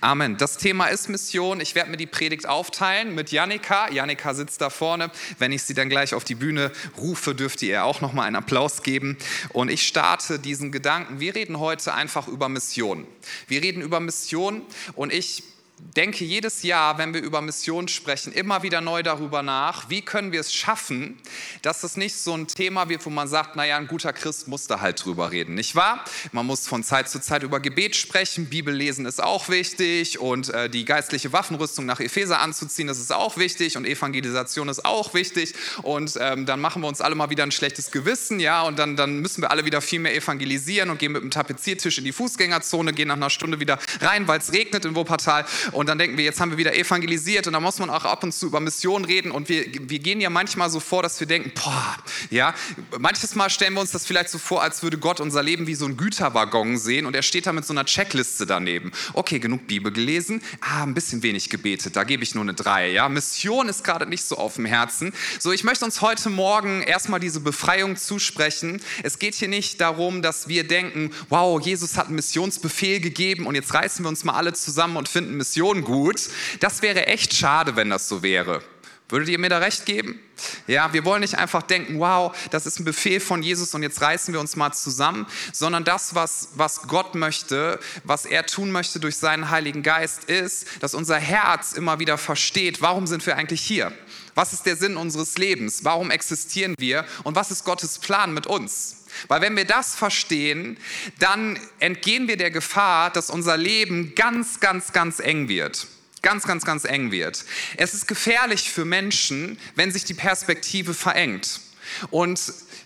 Amen. Das Thema ist Mission. Ich werde mir die Predigt aufteilen mit Janika. Janika sitzt da vorne. Wenn ich sie dann gleich auf die Bühne rufe, dürft ihr auch noch mal einen Applaus geben. Und ich starte diesen Gedanken. Wir reden heute einfach über Mission. Wir reden über Mission und ich denke jedes Jahr, wenn wir über Mission sprechen, immer wieder neu darüber nach, wie können wir es schaffen, dass es nicht so ein Thema wird, wo man sagt, naja, ein guter Christ muss da halt drüber reden, nicht wahr? Man muss von Zeit zu Zeit über Gebet sprechen, Bibel lesen ist auch wichtig und äh, die geistliche Waffenrüstung nach Epheser anzuziehen, das ist auch wichtig und Evangelisation ist auch wichtig und ähm, dann machen wir uns alle mal wieder ein schlechtes Gewissen, ja, und dann, dann müssen wir alle wieder viel mehr evangelisieren und gehen mit dem Tapeziertisch in die Fußgängerzone, gehen nach einer Stunde wieder rein, weil es regnet in Wuppertal und dann denken wir, jetzt haben wir wieder evangelisiert und da muss man auch ab und zu über Mission reden und wir, wir gehen ja manchmal so vor, dass wir denken, boah, ja, manches Mal stellen wir uns das vielleicht so vor, als würde Gott unser Leben wie so ein Güterwaggon sehen und er steht da mit so einer Checkliste daneben. Okay, genug Bibel gelesen, ah, ein bisschen wenig gebetet, da gebe ich nur eine 3, ja. Mission ist gerade nicht so auf dem Herzen. So, ich möchte uns heute Morgen erstmal diese Befreiung zusprechen. Es geht hier nicht darum, dass wir denken, wow, Jesus hat einen Missionsbefehl gegeben und jetzt reißen wir uns mal alle zusammen und finden Mission Mission gut. Das wäre echt schade, wenn das so wäre. Würdet ihr mir da recht geben? Ja, wir wollen nicht einfach denken, wow, das ist ein Befehl von Jesus und jetzt reißen wir uns mal zusammen, sondern das, was, was Gott möchte, was er tun möchte durch seinen Heiligen Geist, ist, dass unser Herz immer wieder versteht, warum sind wir eigentlich hier? Was ist der Sinn unseres Lebens? Warum existieren wir? Und was ist Gottes Plan mit uns? Weil wenn wir das verstehen, dann entgehen wir der Gefahr, dass unser Leben ganz, ganz, ganz eng wird. Ganz, ganz, ganz eng wird. Es ist gefährlich für Menschen, wenn sich die Perspektive verengt. Und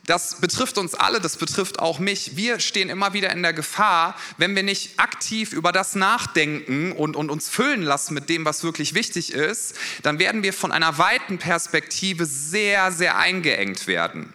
das betrifft uns alle, das betrifft auch mich. Wir stehen immer wieder in der Gefahr, wenn wir nicht aktiv über das nachdenken und, und uns füllen lassen mit dem, was wirklich wichtig ist, dann werden wir von einer weiten Perspektive sehr, sehr eingeengt werden.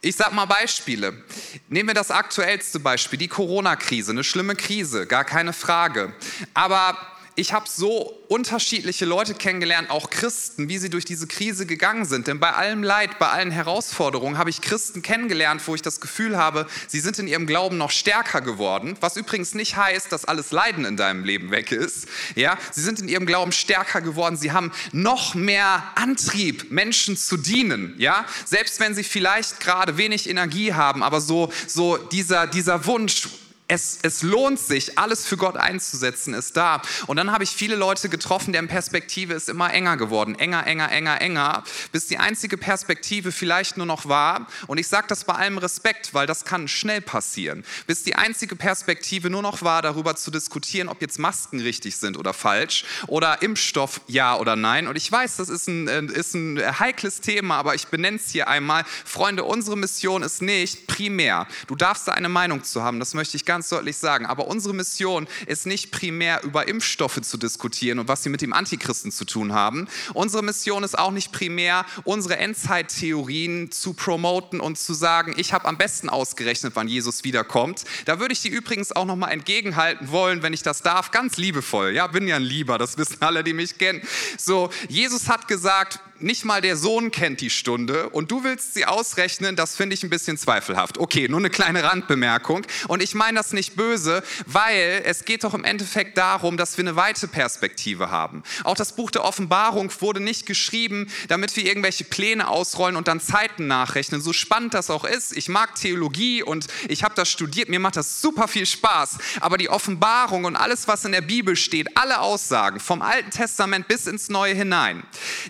Ich sage mal Beispiele. Nehmen wir das aktuellste Beispiel, die Corona-Krise, eine schlimme Krise, gar keine Frage. Aber ich habe so unterschiedliche Leute kennengelernt, auch Christen, wie sie durch diese Krise gegangen sind. Denn bei allem Leid, bei allen Herausforderungen habe ich Christen kennengelernt, wo ich das Gefühl habe, sie sind in ihrem Glauben noch stärker geworden. Was übrigens nicht heißt, dass alles Leiden in deinem Leben weg ist. Ja, sie sind in ihrem Glauben stärker geworden. Sie haben noch mehr Antrieb, Menschen zu dienen. Ja, selbst wenn sie vielleicht gerade wenig Energie haben, aber so, so dieser, dieser Wunsch, es, es lohnt sich, alles für Gott einzusetzen, ist da. Und dann habe ich viele Leute getroffen, deren Perspektive ist immer enger geworden. Enger, enger, enger, enger, bis die einzige Perspektive vielleicht nur noch war, und ich sage das bei allem Respekt, weil das kann schnell passieren, bis die einzige Perspektive nur noch war, darüber zu diskutieren, ob jetzt Masken richtig sind oder falsch oder Impfstoff ja oder nein. Und ich weiß, das ist ein, äh, ist ein heikles Thema, aber ich benenne es hier einmal. Freunde, unsere Mission ist nicht primär. Du darfst da eine Meinung zu haben, das möchte ich ganz ganz deutlich sagen. Aber unsere Mission ist nicht primär über Impfstoffe zu diskutieren und was sie mit dem Antichristen zu tun haben. Unsere Mission ist auch nicht primär, unsere Endzeittheorien zu promoten und zu sagen, ich habe am besten ausgerechnet, wann Jesus wiederkommt. Da würde ich die übrigens auch nochmal entgegenhalten wollen, wenn ich das darf, ganz liebevoll. Ja, bin ja ein Lieber, das wissen alle, die mich kennen. So, Jesus hat gesagt, nicht mal der Sohn kennt die Stunde und du willst sie ausrechnen, das finde ich ein bisschen zweifelhaft. Okay, nur eine kleine Randbemerkung. Und ich meine das nicht böse, weil es geht doch im Endeffekt darum, dass wir eine weite Perspektive haben. Auch das Buch der Offenbarung wurde nicht geschrieben, damit wir irgendwelche Pläne ausrollen und dann Zeiten nachrechnen. So spannend das auch ist. Ich mag Theologie und ich habe das studiert. Mir macht das super viel Spaß. Aber die Offenbarung und alles, was in der Bibel steht, alle Aussagen vom Alten Testament bis ins Neue hinein,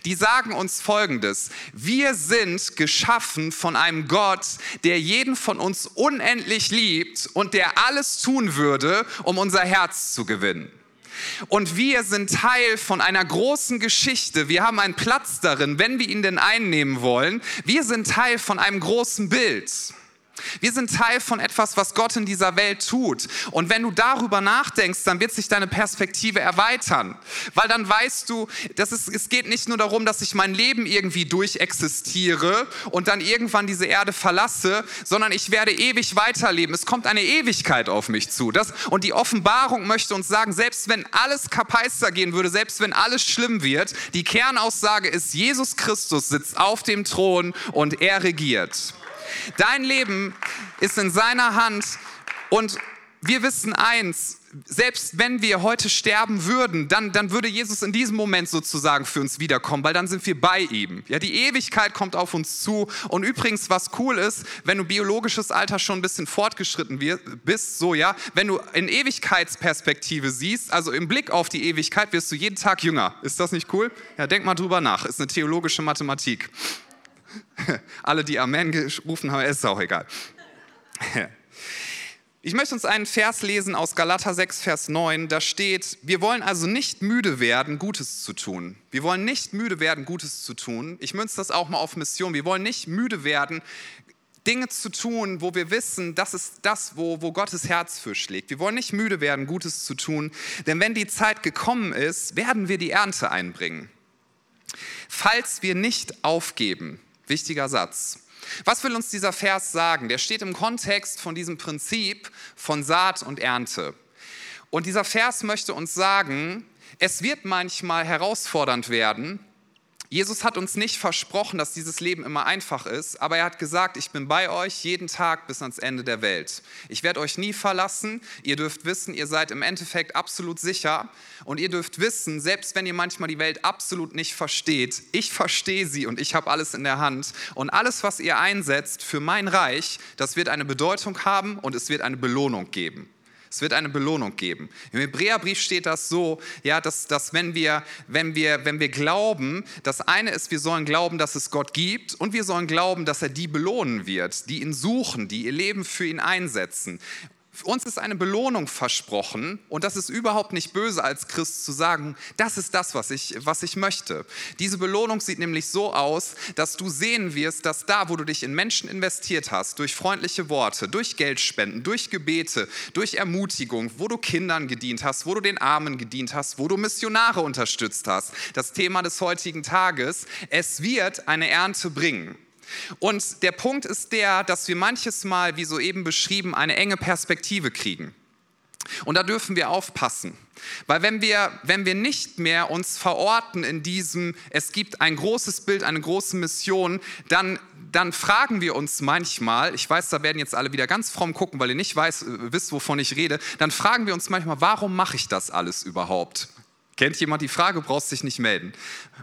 die sagen uns Folgendes. Wir sind geschaffen von einem Gott, der jeden von uns unendlich liebt und der alles tun würde, um unser Herz zu gewinnen. Und wir sind Teil von einer großen Geschichte. Wir haben einen Platz darin, wenn wir ihn denn einnehmen wollen. Wir sind Teil von einem großen Bild. Wir sind Teil von etwas, was Gott in dieser Welt tut. Und wenn du darüber nachdenkst, dann wird sich deine Perspektive erweitern. Weil dann weißt du, dass es, es geht nicht nur darum, dass ich mein Leben irgendwie durchexistiere und dann irgendwann diese Erde verlasse, sondern ich werde ewig weiterleben. Es kommt eine Ewigkeit auf mich zu. Das, und die Offenbarung möchte uns sagen, selbst wenn alles kapeister gehen würde, selbst wenn alles schlimm wird, die Kernaussage ist, Jesus Christus sitzt auf dem Thron und er regiert. Dein Leben ist in seiner Hand und wir wissen eins, selbst wenn wir heute sterben würden, dann, dann würde Jesus in diesem Moment sozusagen für uns wiederkommen, weil dann sind wir bei ihm. Ja, die Ewigkeit kommt auf uns zu. Und übrigens, was cool ist, wenn du biologisches Alter schon ein bisschen fortgeschritten bist, so ja, wenn du in Ewigkeitsperspektive siehst, also im Blick auf die Ewigkeit, wirst du jeden Tag jünger. Ist das nicht cool? Ja, denk mal drüber nach. Ist eine theologische Mathematik. Alle, die Amen gerufen haben, ist auch egal. Ich möchte uns einen Vers lesen aus Galater 6, Vers 9. Da steht, wir wollen also nicht müde werden, Gutes zu tun. Wir wollen nicht müde werden, Gutes zu tun. Ich münze das auch mal auf Mission. Wir wollen nicht müde werden, Dinge zu tun, wo wir wissen, das ist das, wo, wo Gottes Herz für schlägt. Wir wollen nicht müde werden, Gutes zu tun, denn wenn die Zeit gekommen ist, werden wir die Ernte einbringen. Falls wir nicht aufgeben, wichtiger Satz, was will uns dieser Vers sagen? Der steht im Kontext von diesem Prinzip von Saat und Ernte. Und dieser Vers möchte uns sagen, es wird manchmal herausfordernd werden, Jesus hat uns nicht versprochen, dass dieses Leben immer einfach ist, aber er hat gesagt, ich bin bei euch jeden Tag bis ans Ende der Welt. Ich werde euch nie verlassen. Ihr dürft wissen, ihr seid im Endeffekt absolut sicher. Und ihr dürft wissen, selbst wenn ihr manchmal die Welt absolut nicht versteht, ich verstehe sie und ich habe alles in der Hand. Und alles, was ihr einsetzt für mein Reich, das wird eine Bedeutung haben und es wird eine Belohnung geben. Es wird eine Belohnung geben. Im Hebräerbrief steht das so, ja, dass, dass wenn, wir, wenn, wir, wenn wir glauben, das eine ist, wir sollen glauben, dass es Gott gibt und wir sollen glauben, dass er die belohnen wird, die ihn suchen, die ihr Leben für ihn einsetzen. Uns ist eine Belohnung versprochen und das ist überhaupt nicht böse als Christ zu sagen, das ist das, was ich, was ich möchte. Diese Belohnung sieht nämlich so aus, dass du sehen wirst, dass da, wo du dich in Menschen investiert hast, durch freundliche Worte, durch Geldspenden, durch Gebete, durch Ermutigung, wo du Kindern gedient hast, wo du den Armen gedient hast, wo du Missionare unterstützt hast, das Thema des heutigen Tages, es wird eine Ernte bringen. Und der Punkt ist der, dass wir manches Mal, wie soeben beschrieben, eine enge Perspektive kriegen. Und da dürfen wir aufpassen. Weil wenn wir, wenn wir nicht mehr uns verorten in diesem, es gibt ein großes Bild, eine große Mission, dann, dann fragen wir uns manchmal, ich weiß, da werden jetzt alle wieder ganz fromm gucken, weil ihr nicht weiß, äh, wisst, wovon ich rede, dann fragen wir uns manchmal, warum mache ich das alles überhaupt? Kennt jemand die Frage, brauchst dich nicht melden.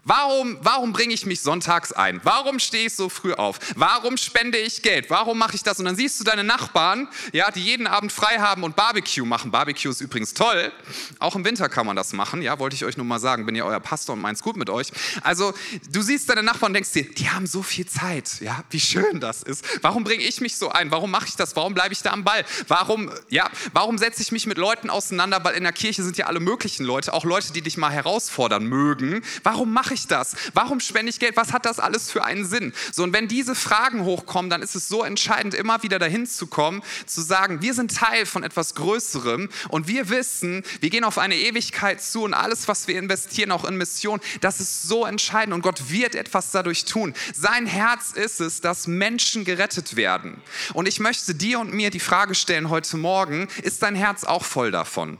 Warum, warum bringe ich mich sonntags ein? Warum stehe ich so früh auf? Warum spende ich Geld? Warum mache ich das? Und dann siehst du deine Nachbarn, ja, die jeden Abend frei haben und Barbecue machen. Barbecue ist übrigens toll. Auch im Winter kann man das machen. Ja, wollte ich euch nur mal sagen. Bin ja euer Pastor und meins gut mit euch. Also, du siehst deine Nachbarn und denkst dir, die haben so viel Zeit. Ja, wie schön das ist. Warum bringe ich mich so ein? Warum mache ich das? Warum bleibe ich da am Ball? Warum, ja, warum setze ich mich mit Leuten auseinander? Weil in der Kirche sind ja alle möglichen Leute, auch Leute, die dich mal herausfordern mögen. Warum mache ich das? Warum spende ich Geld? Was hat das alles für einen Sinn? So, und wenn diese Fragen hochkommen, dann ist es so entscheidend, immer wieder dahin zu kommen, zu sagen, wir sind Teil von etwas Größerem und wir wissen, wir gehen auf eine Ewigkeit zu und alles, was wir investieren, auch in Mission, das ist so entscheidend und Gott wird etwas dadurch tun. Sein Herz ist es, dass Menschen gerettet werden. Und ich möchte dir und mir die Frage stellen heute Morgen, ist dein Herz auch voll davon?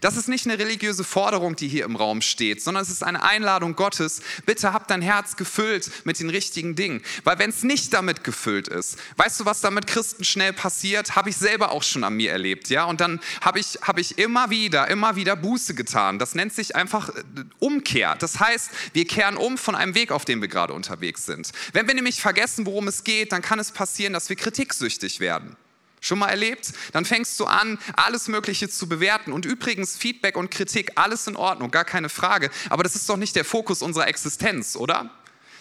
Das ist nicht eine religiöse Forderung, die hier im Raum steht, sondern es ist eine Einladung Gottes. Bitte hab dein Herz gefüllt mit den richtigen Dingen. Weil wenn es nicht damit gefüllt ist, weißt du, was da mit Christen schnell passiert? Habe ich selber auch schon an mir erlebt. ja? Und dann habe ich, hab ich immer wieder, immer wieder Buße getan. Das nennt sich einfach äh, Umkehr. Das heißt, wir kehren um von einem Weg, auf dem wir gerade unterwegs sind. Wenn wir nämlich vergessen, worum es geht, dann kann es passieren, dass wir kritiksüchtig werden. Schon mal erlebt? Dann fängst du an, alles Mögliche zu bewerten. Und übrigens, Feedback und Kritik, alles in Ordnung, gar keine Frage. Aber das ist doch nicht der Fokus unserer Existenz, oder?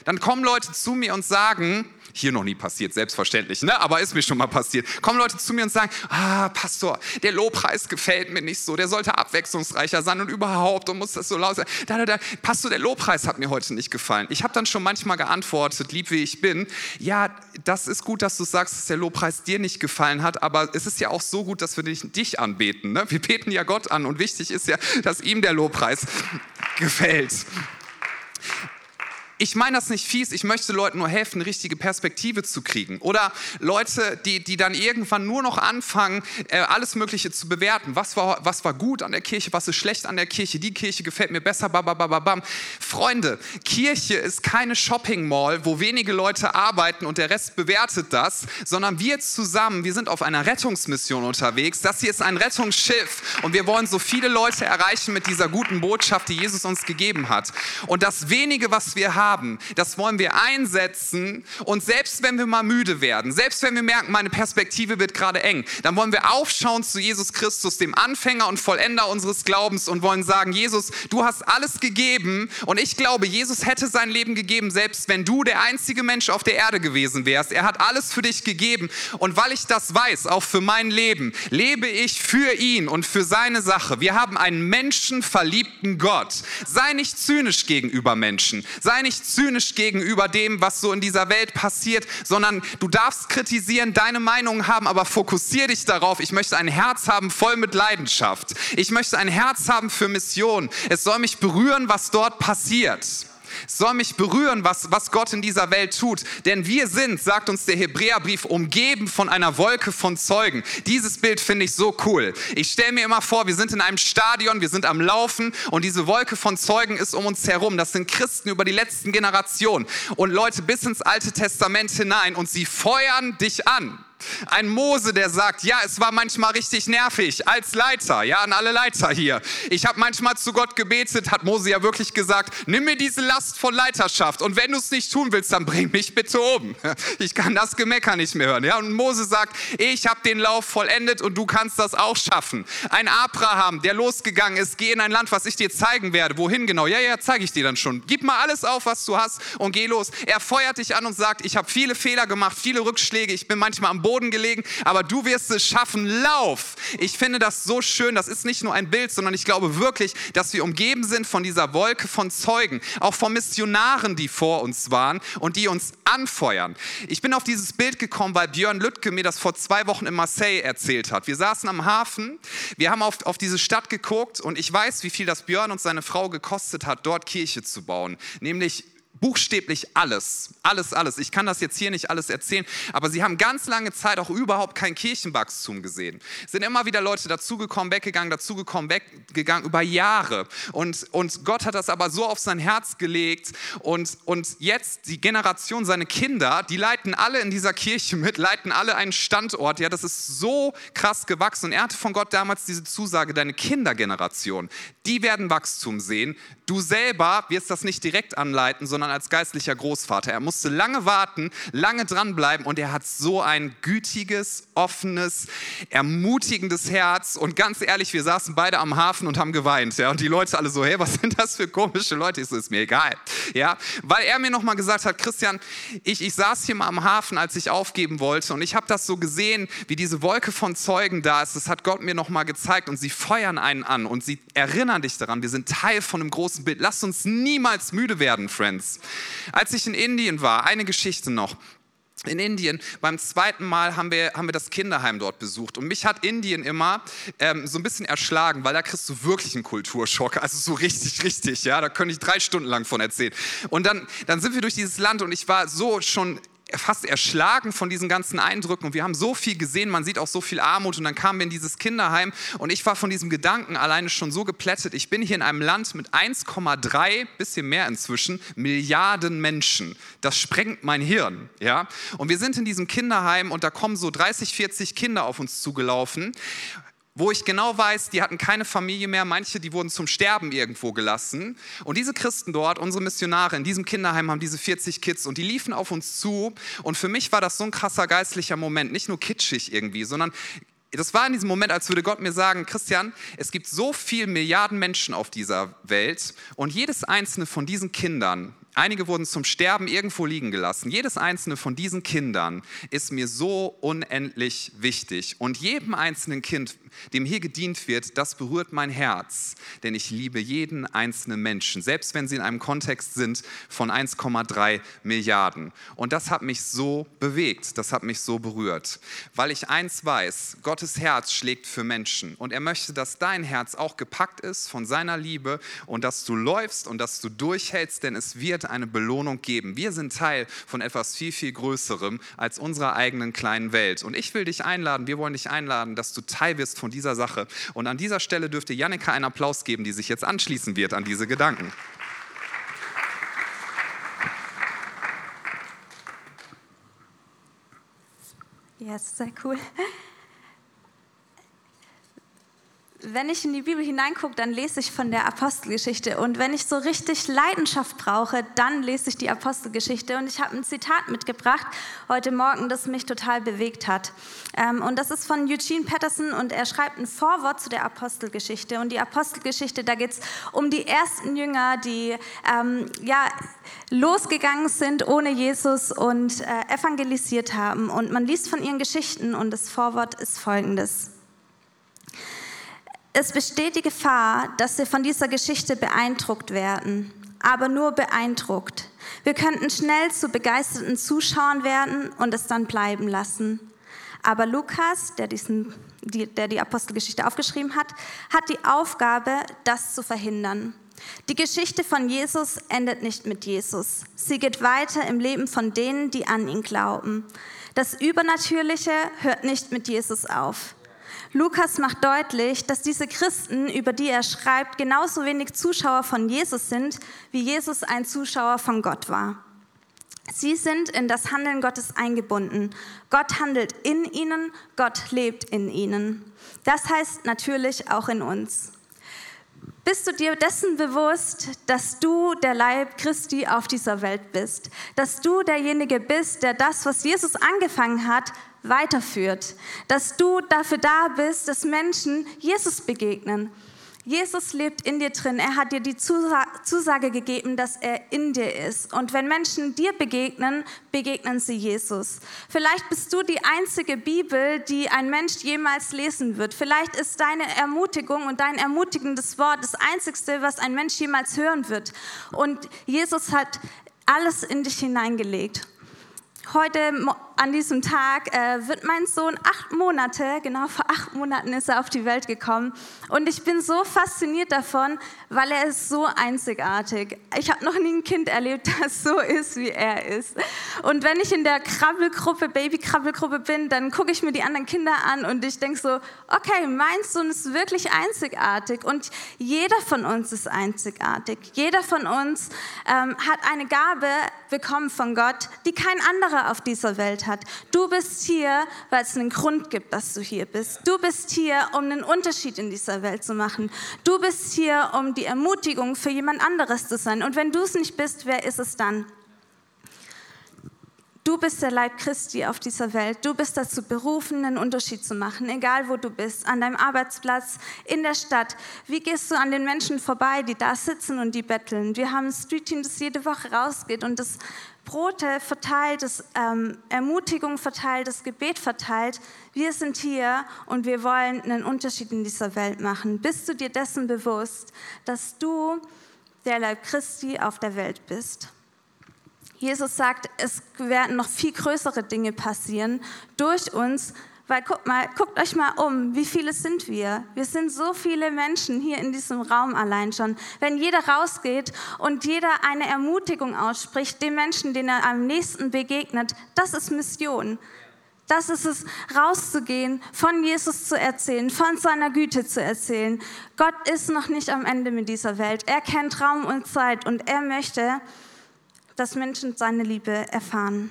Dann kommen Leute zu mir und sagen, hier noch nie passiert, selbstverständlich, ne? aber ist mir schon mal passiert. Kommen Leute zu mir und sagen, ah, Pastor, der Lobpreis gefällt mir nicht so, der sollte abwechslungsreicher sein und überhaupt und muss das so laut sein. Da, da, da. Pastor, der Lobpreis hat mir heute nicht gefallen. Ich habe dann schon manchmal geantwortet, lieb wie ich bin, ja, das ist gut, dass du sagst, dass der Lobpreis dir nicht gefallen hat, aber es ist ja auch so gut, dass wir dich, anbeten. Ne? Wir beten ja Gott an und wichtig ist ja, dass ihm der Lobpreis gefällt. Ich meine das nicht fies, ich möchte Leuten nur helfen, eine richtige Perspektive zu kriegen. Oder Leute, die, die dann irgendwann nur noch anfangen, äh, alles Mögliche zu bewerten. Was war, was war gut an der Kirche, was ist schlecht an der Kirche, die Kirche gefällt mir besser, babababam. Freunde, Kirche ist keine Shopping Mall, wo wenige Leute arbeiten und der Rest bewertet das, sondern wir zusammen, wir sind auf einer Rettungsmission unterwegs. Das hier ist ein Rettungsschiff und wir wollen so viele Leute erreichen mit dieser guten Botschaft, die Jesus uns gegeben hat. Und das wenige, was wir haben, das wollen wir einsetzen und selbst wenn wir mal müde werden, selbst wenn wir merken, meine Perspektive wird gerade eng, dann wollen wir aufschauen zu Jesus Christus, dem Anfänger und Vollender unseres Glaubens und wollen sagen, Jesus, du hast alles gegeben und ich glaube, Jesus hätte sein Leben gegeben, selbst wenn du der einzige Mensch auf der Erde gewesen wärst. Er hat alles für dich gegeben und weil ich das weiß, auch für mein Leben, lebe ich für ihn und für seine Sache. Wir haben einen menschenverliebten Gott. Sei nicht zynisch gegenüber Menschen. Sei nicht zynisch gegenüber dem, was so in dieser Welt passiert, sondern du darfst kritisieren, deine Meinung haben, aber fokussiere dich darauf. Ich möchte ein Herz haben voll mit Leidenschaft. Ich möchte ein Herz haben für Mission. Es soll mich berühren, was dort passiert. Soll mich berühren, was, was Gott in dieser Welt tut. Denn wir sind, sagt uns der Hebräerbrief, umgeben von einer Wolke von Zeugen. Dieses Bild finde ich so cool. Ich stelle mir immer vor, wir sind in einem Stadion, wir sind am Laufen und diese Wolke von Zeugen ist um uns herum. Das sind Christen über die letzten Generationen und Leute bis ins Alte Testament hinein und sie feuern dich an. Ein Mose, der sagt, ja, es war manchmal richtig nervig als Leiter, ja, an alle Leiter hier. Ich habe manchmal zu Gott gebetet, hat Mose ja wirklich gesagt, nimm mir diese Last von Leiterschaft und wenn du es nicht tun willst, dann bring mich bitte oben. Ich kann das Gemecker nicht mehr hören. Ja, und Mose sagt, ich habe den Lauf vollendet und du kannst das auch schaffen. Ein Abraham, der losgegangen ist, geh in ein Land, was ich dir zeigen werde. Wohin genau? Ja, ja, zeige ich dir dann schon. Gib mal alles auf, was du hast und geh los. Er feuert dich an und sagt, ich habe viele Fehler gemacht, viele Rückschläge, ich bin manchmal am Boden gelegen, aber du wirst es schaffen. Lauf! Ich finde das so schön. Das ist nicht nur ein Bild, sondern ich glaube wirklich, dass wir umgeben sind von dieser Wolke von Zeugen, auch von Missionaren, die vor uns waren und die uns anfeuern. Ich bin auf dieses Bild gekommen, weil Björn Lüttke mir das vor zwei Wochen in Marseille erzählt hat. Wir saßen am Hafen, wir haben auf, auf diese Stadt geguckt und ich weiß, wie viel das Björn und seine Frau gekostet hat, dort Kirche zu bauen. Nämlich buchstäblich alles, alles, alles. Ich kann das jetzt hier nicht alles erzählen, aber sie haben ganz lange Zeit auch überhaupt kein Kirchenwachstum gesehen. Es sind immer wieder Leute dazugekommen, weggegangen, dazugekommen, weggegangen über Jahre. Und, und Gott hat das aber so auf sein Herz gelegt und, und jetzt die Generation, seine Kinder, die leiten alle in dieser Kirche mit, leiten alle einen Standort. Ja, das ist so krass gewachsen. Und er hatte von Gott damals diese Zusage, deine Kindergeneration, die werden Wachstum sehen. Du selber wirst das nicht direkt anleiten, sondern als geistlicher Großvater. Er musste lange warten, lange dranbleiben und er hat so ein gütiges, offenes, ermutigendes Herz. Und ganz ehrlich, wir saßen beide am Hafen und haben geweint. Ja? Und die Leute alle so, hey, was sind das für komische Leute? Ich so, ist mir egal. Ja? Weil er mir nochmal gesagt hat, Christian, ich, ich saß hier mal am Hafen, als ich aufgeben wollte und ich habe das so gesehen, wie diese Wolke von Zeugen da ist. Das hat Gott mir nochmal gezeigt und sie feuern einen an und sie erinnern dich daran, wir sind Teil von einem großen Bild. Lasst uns niemals müde werden, Friends. Als ich in Indien war, eine Geschichte noch. In Indien, beim zweiten Mal haben wir, haben wir das Kinderheim dort besucht. Und mich hat Indien immer ähm, so ein bisschen erschlagen, weil da kriegst du wirklich einen Kulturschock. Also so richtig, richtig, ja. Da könnte ich drei Stunden lang von erzählen. Und dann, dann sind wir durch dieses Land und ich war so schon fast erschlagen von diesen ganzen Eindrücken und wir haben so viel gesehen, man sieht auch so viel Armut und dann kamen wir in dieses Kinderheim und ich war von diesem Gedanken alleine schon so geplättet. Ich bin hier in einem Land mit 1,3, bisschen mehr inzwischen, Milliarden Menschen. Das sprengt mein Hirn, ja. Und wir sind in diesem Kinderheim und da kommen so 30, 40 Kinder auf uns zugelaufen wo ich genau weiß, die hatten keine Familie mehr, manche, die wurden zum Sterben irgendwo gelassen. Und diese Christen dort, unsere Missionare in diesem Kinderheim, haben diese 40 Kids und die liefen auf uns zu. Und für mich war das so ein krasser geistlicher Moment, nicht nur kitschig irgendwie, sondern das war in diesem Moment, als würde Gott mir sagen, Christian, es gibt so viele Milliarden Menschen auf dieser Welt und jedes einzelne von diesen Kindern Einige wurden zum Sterben irgendwo liegen gelassen. Jedes einzelne von diesen Kindern ist mir so unendlich wichtig. Und jedem einzelnen Kind, dem hier gedient wird, das berührt mein Herz. Denn ich liebe jeden einzelnen Menschen, selbst wenn sie in einem Kontext sind von 1,3 Milliarden. Und das hat mich so bewegt, das hat mich so berührt. Weil ich eins weiß, Gottes Herz schlägt für Menschen. Und er möchte, dass dein Herz auch gepackt ist von seiner Liebe und dass du läufst und dass du durchhältst, denn es wird wird eine Belohnung geben. Wir sind Teil von etwas viel, viel Größerem als unserer eigenen kleinen Welt. Und ich will dich einladen, wir wollen dich einladen, dass du Teil wirst von dieser Sache. Und an dieser Stelle dürfte Jannika einen Applaus geben, die sich jetzt anschließen wird an diese Gedanken. Ja, yes, sehr cool wenn ich in die Bibel hineingucke, dann lese ich von der Apostelgeschichte. Und wenn ich so richtig Leidenschaft brauche, dann lese ich die Apostelgeschichte. Und ich habe ein Zitat mitgebracht heute Morgen, das mich total bewegt hat. Ähm, und das ist von Eugene Patterson und er schreibt ein Vorwort zu der Apostelgeschichte. Und die Apostelgeschichte, da geht es um die ersten Jünger, die ähm, ja, losgegangen sind ohne Jesus und äh, evangelisiert haben. Und man liest von ihren Geschichten und das Vorwort ist folgendes. Es besteht die Gefahr, dass wir von dieser Geschichte beeindruckt werden, aber nur beeindruckt. Wir könnten schnell zu begeisterten Zuschauern werden und es dann bleiben lassen. Aber Lukas, der, diesen, die, der die Apostelgeschichte aufgeschrieben hat, hat die Aufgabe, das zu verhindern. Die Geschichte von Jesus endet nicht mit Jesus. Sie geht weiter im Leben von denen, die an ihn glauben. Das Übernatürliche hört nicht mit Jesus auf. Lukas macht deutlich, dass diese Christen, über die er schreibt, genauso wenig Zuschauer von Jesus sind, wie Jesus ein Zuschauer von Gott war. Sie sind in das Handeln Gottes eingebunden. Gott handelt in ihnen, Gott lebt in ihnen. Das heißt natürlich auch in uns. Bist du dir dessen bewusst, dass du der Leib Christi auf dieser Welt bist? Dass du derjenige bist, der das, was Jesus angefangen hat, weiterführt. Dass du dafür da bist, dass Menschen Jesus begegnen. Jesus lebt in dir drin. Er hat dir die Zusage gegeben, dass er in dir ist. Und wenn Menschen dir begegnen, begegnen sie Jesus. Vielleicht bist du die einzige Bibel, die ein Mensch jemals lesen wird. Vielleicht ist deine Ermutigung und dein ermutigendes Wort das einzigste, was ein Mensch jemals hören wird. Und Jesus hat alles in dich hineingelegt. Heute an diesem Tag äh, wird mein Sohn acht Monate, genau vor acht Monaten ist er auf die Welt gekommen. Und ich bin so fasziniert davon, weil er ist so einzigartig. Ich habe noch nie ein Kind erlebt, das so ist, wie er ist. Und wenn ich in der Krabbelgruppe, Baby-Krabbelgruppe bin, dann gucke ich mir die anderen Kinder an und ich denke so, okay, mein Sohn ist wirklich einzigartig. Und jeder von uns ist einzigartig. Jeder von uns ähm, hat eine Gabe bekommen von Gott, die kein anderer auf dieser Welt hat. Du bist hier, weil es einen Grund gibt, dass du hier bist. Du bist hier, um einen Unterschied in dieser Welt zu machen. Du bist hier, um die Ermutigung für jemand anderes zu sein. Und wenn du es nicht bist, wer ist es dann? Du bist der Leib Christi auf dieser Welt. Du bist dazu berufen, einen Unterschied zu machen, egal wo du bist, an deinem Arbeitsplatz, in der Stadt. Wie gehst du an den Menschen vorbei, die da sitzen und die betteln? Wir haben ein Street-Team, das jede Woche rausgeht und das Brote verteilt, das ähm, Ermutigung verteilt, das Gebet verteilt. Wir sind hier und wir wollen einen Unterschied in dieser Welt machen. Bist du dir dessen bewusst, dass du der Leib Christi auf der Welt bist? Jesus sagt, es werden noch viel größere Dinge passieren durch uns, weil guckt, mal, guckt euch mal um, wie viele sind wir? Wir sind so viele Menschen hier in diesem Raum allein schon. Wenn jeder rausgeht und jeder eine Ermutigung ausspricht, dem Menschen, den er am nächsten begegnet, das ist Mission. Das ist es, rauszugehen, von Jesus zu erzählen, von seiner Güte zu erzählen. Gott ist noch nicht am Ende mit dieser Welt. Er kennt Raum und Zeit und er möchte, dass Menschen seine Liebe erfahren.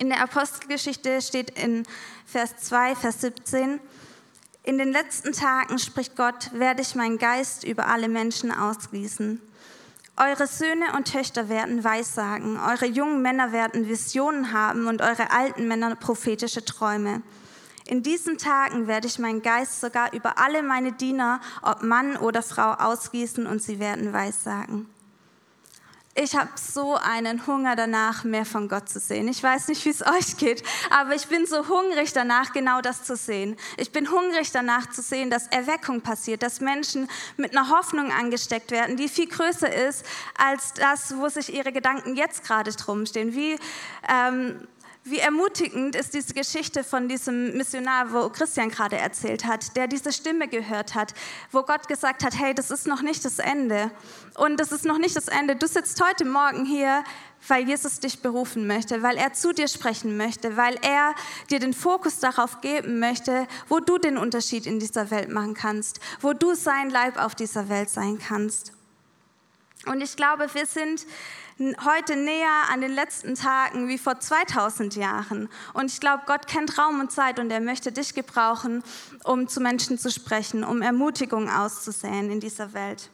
In der Apostelgeschichte steht in Vers 2, Vers 17, in den letzten Tagen, spricht Gott, werde ich meinen Geist über alle Menschen ausgießen. Eure Söhne und Töchter werden Weissagen, eure jungen Männer werden Visionen haben und eure alten Männer prophetische Träume. In diesen Tagen werde ich meinen Geist sogar über alle meine Diener, ob Mann oder Frau, ausgießen und sie werden Weissagen. Ich habe so einen Hunger danach, mehr von Gott zu sehen. Ich weiß nicht, wie es euch geht, aber ich bin so hungrig danach, genau das zu sehen. Ich bin hungrig danach zu sehen, dass Erweckung passiert, dass Menschen mit einer Hoffnung angesteckt werden, die viel größer ist als das, wo sich ihre Gedanken jetzt gerade drum stehen. Wie ähm, Wie ermutigend ist diese Geschichte von diesem Missionar, wo Christian gerade erzählt hat, der diese Stimme gehört hat, wo Gott gesagt hat, hey, das ist noch nicht das Ende. Und das ist noch nicht das Ende. Du sitzt heute Morgen hier, weil Jesus dich berufen möchte, weil er zu dir sprechen möchte, weil er dir den Fokus darauf geben möchte, wo du den Unterschied in dieser Welt machen kannst, wo du sein Leib auf dieser Welt sein kannst. Und ich glaube, wir sind heute näher an den letzten Tagen wie vor 2000 Jahren. Und ich glaube, Gott kennt Raum und Zeit und er möchte dich gebrauchen, um zu Menschen zu sprechen, um Ermutigung auszusäen in dieser Welt.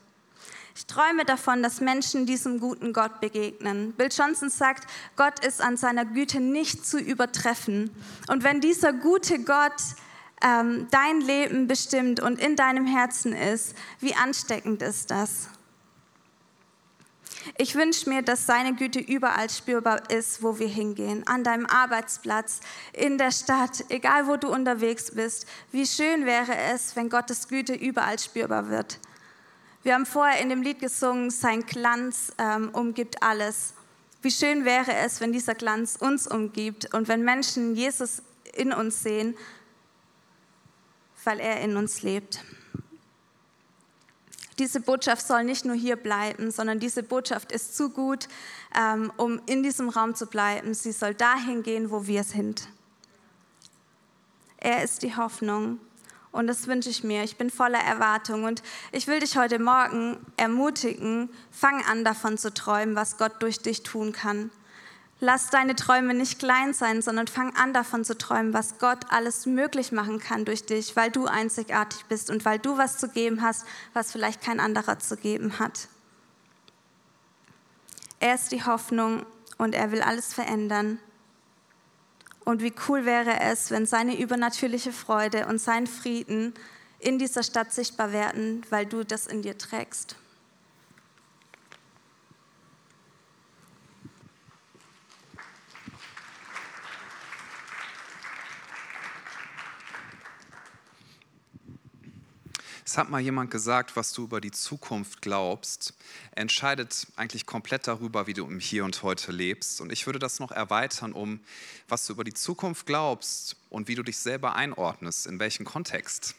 Ich träume davon, dass Menschen diesem guten Gott begegnen. Bill Johnson sagt, Gott ist an seiner Güte nicht zu übertreffen. Und wenn dieser gute Gott ähm, dein Leben bestimmt und in deinem Herzen ist, wie ansteckend ist das? Ich wünsche mir, dass seine Güte überall spürbar ist, wo wir hingehen. An deinem Arbeitsplatz, in der Stadt, egal wo du unterwegs bist. Wie schön wäre es, wenn Gottes Güte überall spürbar wird. Wir haben vorher in dem Lied gesungen, sein Glanz ähm, umgibt alles. Wie schön wäre es, wenn dieser Glanz uns umgibt und wenn Menschen Jesus in uns sehen, weil er in uns lebt. Diese Botschaft soll nicht nur hier bleiben, sondern diese Botschaft ist zu gut, ähm, um in diesem Raum zu bleiben. Sie soll dahin gehen, wo wir sind. Er ist die Hoffnung und das wünsche ich mir. Ich bin voller Erwartung und ich will dich heute Morgen ermutigen, fang an davon zu träumen, was Gott durch dich tun kann. Lass deine Träume nicht klein sein, sondern fang an davon zu träumen, was Gott alles möglich machen kann durch dich, weil du einzigartig bist und weil du was zu geben hast, was vielleicht kein anderer zu geben hat. Er ist die Hoffnung und er will alles verändern. Und wie cool wäre es, wenn seine übernatürliche Freude und sein Frieden in dieser Stadt sichtbar werden, weil du das in dir trägst. Es hat mal jemand gesagt, was du über die Zukunft glaubst, entscheidet eigentlich komplett darüber, wie du im Hier und Heute lebst. Und ich würde das noch erweitern um, was du über die Zukunft glaubst und wie du dich selber einordnest, in welchem Kontext.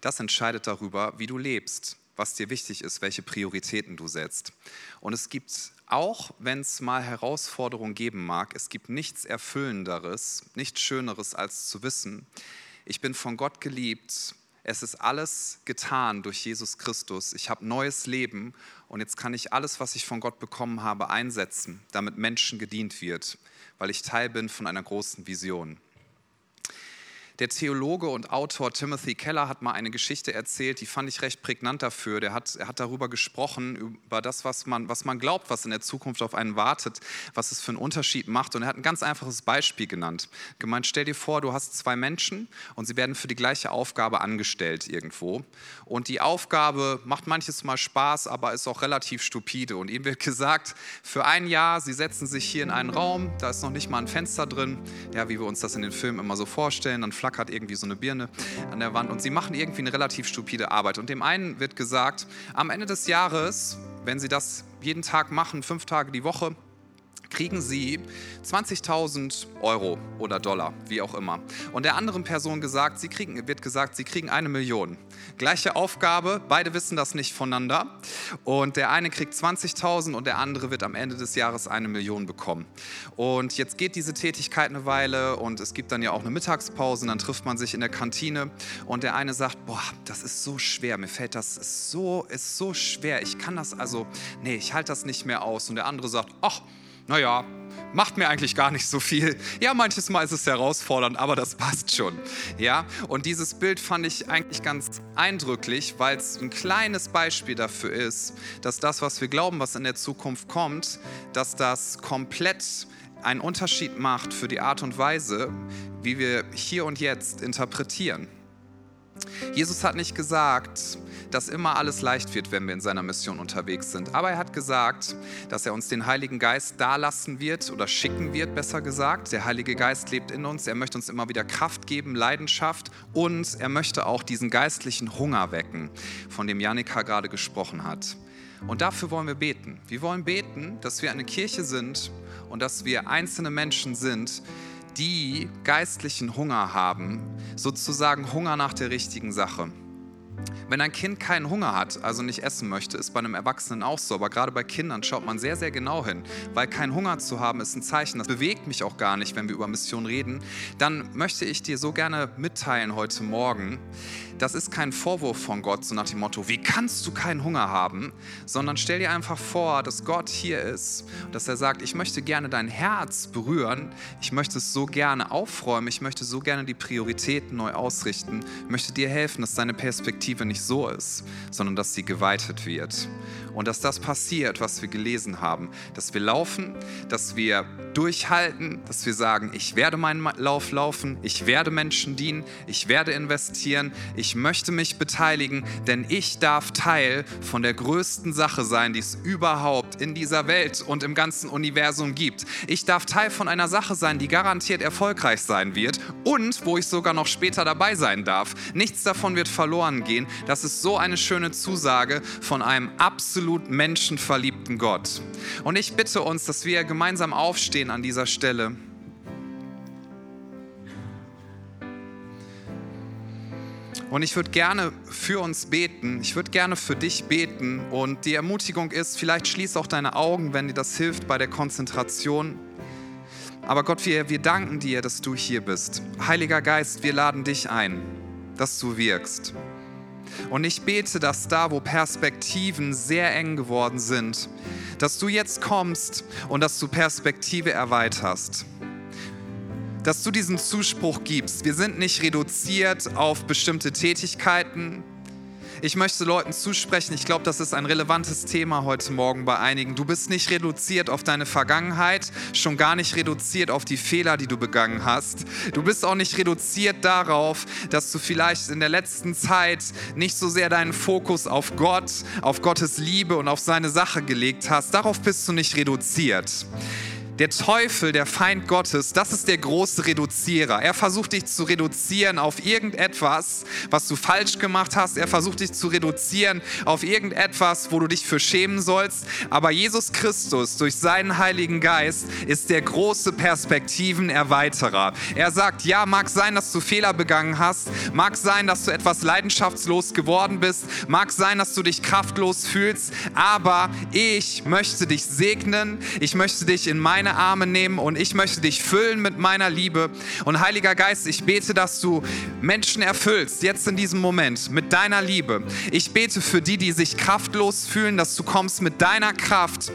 Das entscheidet darüber, wie du lebst, was dir wichtig ist, welche Prioritäten du setzt. Und es gibt auch wenn es mal Herausforderungen geben mag, es gibt nichts Erfüllenderes, nichts Schöneres als zu wissen, ich bin von Gott geliebt es ist alles getan durch Jesus Christus. Ich habe neues Leben und jetzt kann ich alles, was ich von Gott bekommen habe, einsetzen, damit Menschen gedient wird, weil ich Teil bin von einer großen Vision. Der Theologe und Autor Timothy Keller hat mal eine Geschichte erzählt, die fand ich recht prägnant dafür. Der hat, er hat darüber gesprochen, über das, was man, was man glaubt, was in der Zukunft auf einen wartet, was es für einen Unterschied macht. Und er hat ein ganz einfaches Beispiel genannt. Gemeint, stell dir vor, du hast zwei Menschen und sie werden für die gleiche Aufgabe angestellt irgendwo. Und die Aufgabe macht manches Mal Spaß, aber ist auch relativ stupide. Und ihm wird gesagt, für ein Jahr, sie setzen sich hier in einen Raum, da ist noch nicht mal ein Fenster drin, ja, wie wir uns das in den Filmen immer so vorstellen. Dann flackert irgendwie so eine Birne an der Wand und sie machen irgendwie eine relativ stupide Arbeit. Und dem einen wird gesagt, am Ende des Jahres, wenn sie das jeden Tag machen, fünf Tage die Woche, kriegen sie 20.000 Euro oder Dollar, wie auch immer. Und der anderen Person gesagt, sie kriegen, wird gesagt, sie kriegen eine Million. Gleiche Aufgabe, beide wissen das nicht voneinander. Und der eine kriegt 20.000 und der andere wird am Ende des Jahres eine Million bekommen. Und jetzt geht diese Tätigkeit eine Weile und es gibt dann ja auch eine Mittagspause und dann trifft man sich in der Kantine und der eine sagt, boah, das ist so schwer, mir fällt das ist so, ist so schwer, ich kann das also, nee, ich halte das nicht mehr aus. Und der andere sagt, ach, naja, macht mir eigentlich gar nicht so viel. Ja, manches Mal ist es herausfordernd, aber das passt schon. Ja, und dieses Bild fand ich eigentlich ganz eindrücklich, weil es ein kleines Beispiel dafür ist, dass das, was wir glauben, was in der Zukunft kommt, dass das komplett einen Unterschied macht für die Art und Weise, wie wir hier und jetzt interpretieren. Jesus hat nicht gesagt, dass immer alles leicht wird, wenn wir in seiner Mission unterwegs sind. Aber er hat gesagt, dass er uns den Heiligen Geist dalassen wird oder schicken wird, besser gesagt. Der Heilige Geist lebt in uns. Er möchte uns immer wieder Kraft geben, Leidenschaft und er möchte auch diesen geistlichen Hunger wecken, von dem Janika gerade gesprochen hat. Und dafür wollen wir beten. Wir wollen beten, dass wir eine Kirche sind und dass wir einzelne Menschen sind, die geistlichen Hunger haben, sozusagen Hunger nach der richtigen Sache. Wenn ein Kind keinen Hunger hat, also nicht essen möchte, ist bei einem Erwachsenen auch so. Aber gerade bei Kindern schaut man sehr, sehr genau hin. Weil kein Hunger zu haben ist ein Zeichen, das bewegt mich auch gar nicht, wenn wir über Mission reden. Dann möchte ich dir so gerne mitteilen heute Morgen, das ist kein Vorwurf von Gott, so nach dem Motto, wie kannst du keinen Hunger haben, sondern stell dir einfach vor, dass Gott hier ist, dass er sagt, ich möchte gerne dein Herz berühren, ich möchte es so gerne aufräumen, ich möchte so gerne die Prioritäten neu ausrichten, ich möchte dir helfen, dass deine Perspektive nicht so ist, sondern dass sie geweitet wird. Und dass das passiert, was wir gelesen haben, dass wir laufen, dass wir durchhalten, dass wir sagen, ich werde meinen Lauf laufen, ich werde Menschen dienen, ich werde investieren, ich möchte mich beteiligen, denn ich darf Teil von der größten Sache sein, die es überhaupt in dieser Welt und im ganzen Universum gibt. Ich darf Teil von einer Sache sein, die garantiert erfolgreich sein wird und wo ich sogar noch später dabei sein darf. Nichts davon wird verloren gehen. Das ist so eine schöne Zusage von einem absolut menschenverliebten Gott. Und ich bitte uns, dass wir gemeinsam aufstehen an dieser Stelle. Und ich würde gerne für uns beten. Ich würde gerne für dich beten. Und die Ermutigung ist, vielleicht schließ auch deine Augen, wenn dir das hilft bei der Konzentration. Aber Gott, wir, wir danken dir, dass du hier bist. Heiliger Geist, wir laden dich ein, dass du wirkst. Und ich bete, dass da, wo Perspektiven sehr eng geworden sind, dass du jetzt kommst und dass du Perspektive erweiterst dass du diesen Zuspruch gibst. Wir sind nicht reduziert auf bestimmte Tätigkeiten. Ich möchte Leuten zusprechen, ich glaube, das ist ein relevantes Thema heute Morgen bei einigen. Du bist nicht reduziert auf deine Vergangenheit, schon gar nicht reduziert auf die Fehler, die du begangen hast. Du bist auch nicht reduziert darauf, dass du vielleicht in der letzten Zeit nicht so sehr deinen Fokus auf Gott, auf Gottes Liebe und auf seine Sache gelegt hast. Darauf bist du nicht reduziert. Der Teufel, der Feind Gottes, das ist der große Reduzierer. Er versucht dich zu reduzieren auf irgendetwas, was du falsch gemacht hast. Er versucht dich zu reduzieren auf irgendetwas, wo du dich für schämen sollst. Aber Jesus Christus durch seinen Heiligen Geist ist der große Perspektivenerweiterer. Er sagt, ja, mag sein, dass du Fehler begangen hast. Mag sein, dass du etwas leidenschaftslos geworden bist. Mag sein, dass du dich kraftlos fühlst. Aber ich möchte dich segnen. Ich möchte dich in meine meine Arme nehmen und ich möchte dich füllen mit meiner Liebe. Und Heiliger Geist, ich bete, dass du Menschen erfüllst, jetzt in diesem Moment, mit deiner Liebe. Ich bete für die, die sich kraftlos fühlen, dass du kommst mit deiner Kraft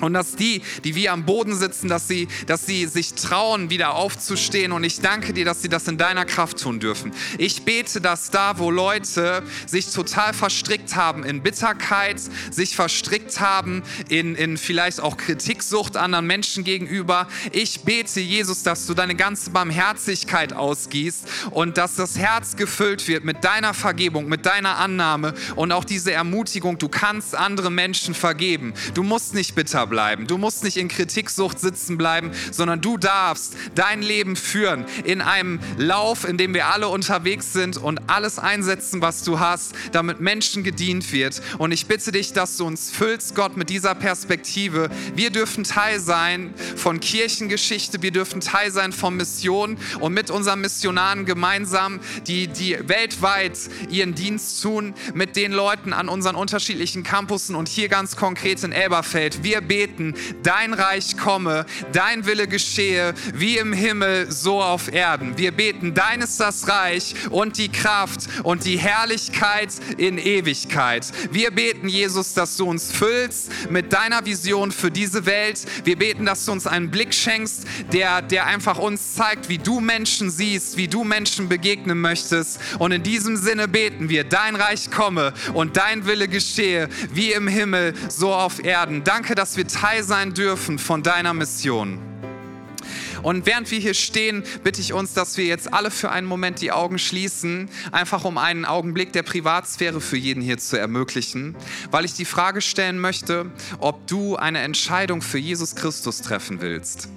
und dass die, die wie am Boden sitzen, dass sie, dass sie sich trauen, wieder aufzustehen. Und ich danke dir, dass sie das in deiner Kraft tun dürfen. Ich bete, dass da, wo Leute sich total verstrickt haben in Bitterkeit, sich verstrickt haben in, in vielleicht auch Kritiksucht anderen Menschen gegenüber, ich bete, Jesus, dass du deine ganze Barmherzigkeit ausgießt und dass das Herz gefüllt wird mit deiner Vergebung, mit deiner Annahme und auch diese Ermutigung, du kannst andere Menschen vergeben. Du musst nicht bitter bleiben. Du musst nicht in Kritiksucht sitzen bleiben, sondern du darfst dein Leben führen in einem Lauf, in dem wir alle unterwegs sind und alles einsetzen, was du hast, damit Menschen gedient wird. Und ich bitte dich, dass du uns füllst, Gott, mit dieser Perspektive. Wir dürfen Teil sein von Kirchengeschichte, wir dürfen Teil sein von Mission und mit unseren Missionaren gemeinsam, die, die weltweit ihren Dienst tun, mit den Leuten an unseren unterschiedlichen Campussen und hier ganz konkret in Elberfeld. Wir beten beten, dein Reich komme, dein Wille geschehe, wie im Himmel, so auf Erden. Wir beten, dein ist das Reich und die Kraft und die Herrlichkeit in Ewigkeit. Wir beten, Jesus, dass du uns füllst mit deiner Vision für diese Welt. Wir beten, dass du uns einen Blick schenkst, der, der einfach uns zeigt, wie du Menschen siehst, wie du Menschen begegnen möchtest. Und in diesem Sinne beten wir, dein Reich komme und dein Wille geschehe, wie im Himmel, so auf Erden. Danke, dass wir Teil sein dürfen von deiner Mission. Und während wir hier stehen, bitte ich uns, dass wir jetzt alle für einen Moment die Augen schließen, einfach um einen Augenblick der Privatsphäre für jeden hier zu ermöglichen, weil ich die Frage stellen möchte, ob du eine Entscheidung für Jesus Christus treffen willst.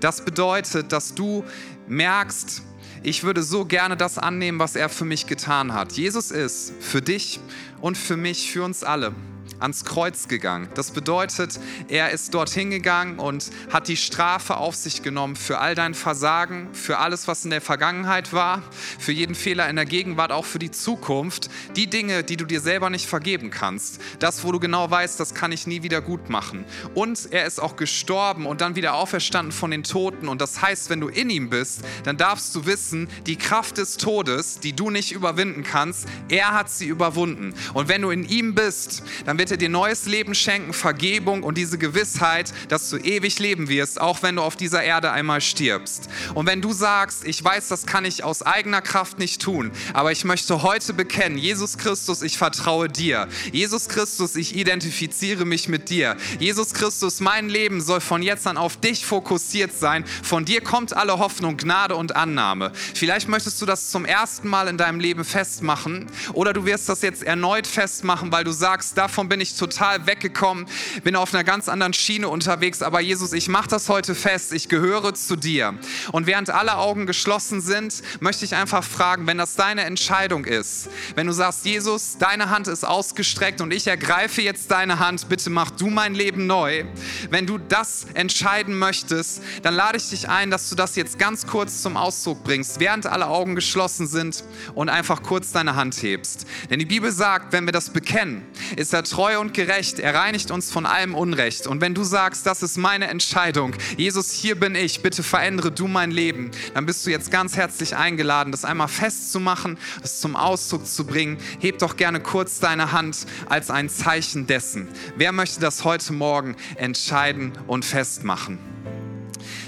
Das bedeutet, dass du merkst, ich würde so gerne das annehmen, was er für mich getan hat. Jesus ist für dich und für mich, für uns alle ans Kreuz gegangen. Das bedeutet, er ist dorthin gegangen und hat die Strafe auf sich genommen für all dein Versagen, für alles, was in der Vergangenheit war, für jeden Fehler in der Gegenwart, auch für die Zukunft. Die Dinge, die du dir selber nicht vergeben kannst. Das, wo du genau weißt, das kann ich nie wieder gut machen. Und er ist auch gestorben und dann wieder auferstanden von den Toten. Und das heißt, wenn du in ihm bist, dann darfst du wissen, die Kraft des Todes, die du nicht überwinden kannst, er hat sie überwunden. Und wenn du in ihm bist, dann wird er dir neues Leben schenken, Vergebung und diese Gewissheit, dass du ewig leben wirst, auch wenn du auf dieser Erde einmal stirbst. Und wenn du sagst, ich weiß, das kann ich aus eigener Kraft nicht tun, aber ich möchte heute bekennen, Jesus Christus, ich vertraue dir. Jesus Christus, ich identifiziere mich mit dir. Jesus Christus, mein Leben soll von jetzt an auf dich fokussiert sein. Von dir kommt alle Hoffnung, Gnade und Annahme. Vielleicht möchtest du das zum ersten Mal in deinem Leben festmachen oder du wirst das jetzt erneut festmachen, weil du sagst, davon bin bin ich total weggekommen, bin auf einer ganz anderen Schiene unterwegs. Aber Jesus, ich mache das heute fest. Ich gehöre zu dir. Und während alle Augen geschlossen sind, möchte ich einfach fragen, wenn das deine Entscheidung ist, wenn du sagst, Jesus, deine Hand ist ausgestreckt und ich ergreife jetzt deine Hand, bitte mach du mein Leben neu. Wenn du das entscheiden möchtest, dann lade ich dich ein, dass du das jetzt ganz kurz zum Ausdruck bringst, während alle Augen geschlossen sind und einfach kurz deine Hand hebst. Denn die Bibel sagt, wenn wir das bekennen, ist er treu treu und gerecht. Er reinigt uns von allem Unrecht. Und wenn du sagst, das ist meine Entscheidung, Jesus, hier bin ich, bitte verändere du mein Leben, dann bist du jetzt ganz herzlich eingeladen, das einmal festzumachen, das zum Ausdruck zu bringen. Heb doch gerne kurz deine Hand als ein Zeichen dessen. Wer möchte das heute Morgen entscheiden und festmachen?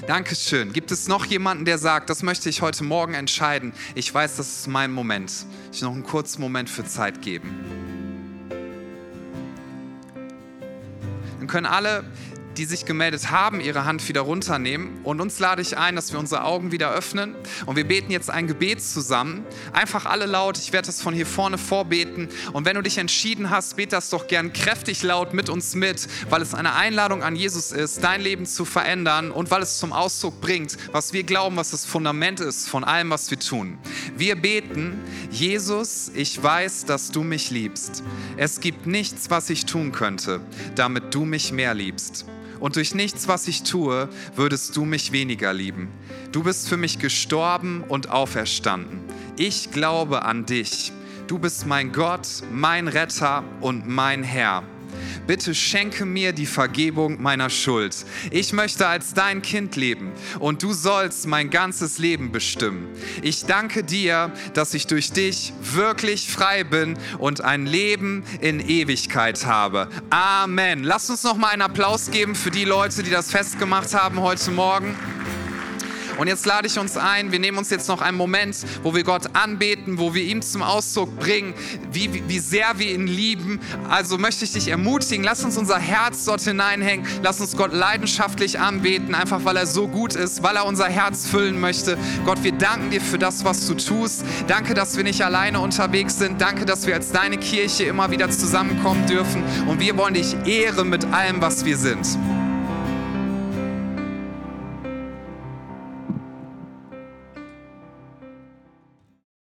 Dankeschön. Gibt es noch jemanden, der sagt, das möchte ich heute Morgen entscheiden? Ich weiß, das ist mein Moment. Ich noch einen kurzen Moment für Zeit geben. Können alle die sich gemeldet haben, ihre Hand wieder runternehmen. Und uns lade ich ein, dass wir unsere Augen wieder öffnen. Und wir beten jetzt ein Gebet zusammen. Einfach alle laut. Ich werde das von hier vorne vorbeten. Und wenn du dich entschieden hast, bete das doch gern kräftig laut mit uns mit, weil es eine Einladung an Jesus ist, dein Leben zu verändern und weil es zum Ausdruck bringt, was wir glauben, was das Fundament ist von allem, was wir tun. Wir beten, Jesus, ich weiß, dass du mich liebst. Es gibt nichts, was ich tun könnte, damit du mich mehr liebst und durch nichts, was ich tue, würdest du mich weniger lieben. Du bist für mich gestorben und auferstanden. Ich glaube an dich. Du bist mein Gott, mein Retter und mein Herr bitte schenke mir die Vergebung meiner Schuld. Ich möchte als dein Kind leben und du sollst mein ganzes Leben bestimmen. Ich danke dir, dass ich durch dich wirklich frei bin und ein Leben in Ewigkeit habe. Amen. Lass uns noch mal einen Applaus geben für die Leute, die das festgemacht haben heute Morgen. Und jetzt lade ich uns ein, wir nehmen uns jetzt noch einen Moment, wo wir Gott anbeten, wo wir ihm zum Ausdruck bringen, wie, wie, sehr wir ihn lieben. Also möchte ich dich ermutigen, lass uns unser Herz dort hineinhängen, lass uns Gott leidenschaftlich anbeten, einfach weil er so gut ist, weil er unser Herz füllen möchte. Gott, wir danken dir für das, was du tust. Danke, dass wir nicht alleine unterwegs sind. Danke, dass wir als deine Kirche immer wieder zusammenkommen dürfen. Und wir wollen dich ehren mit allem, was wir sind.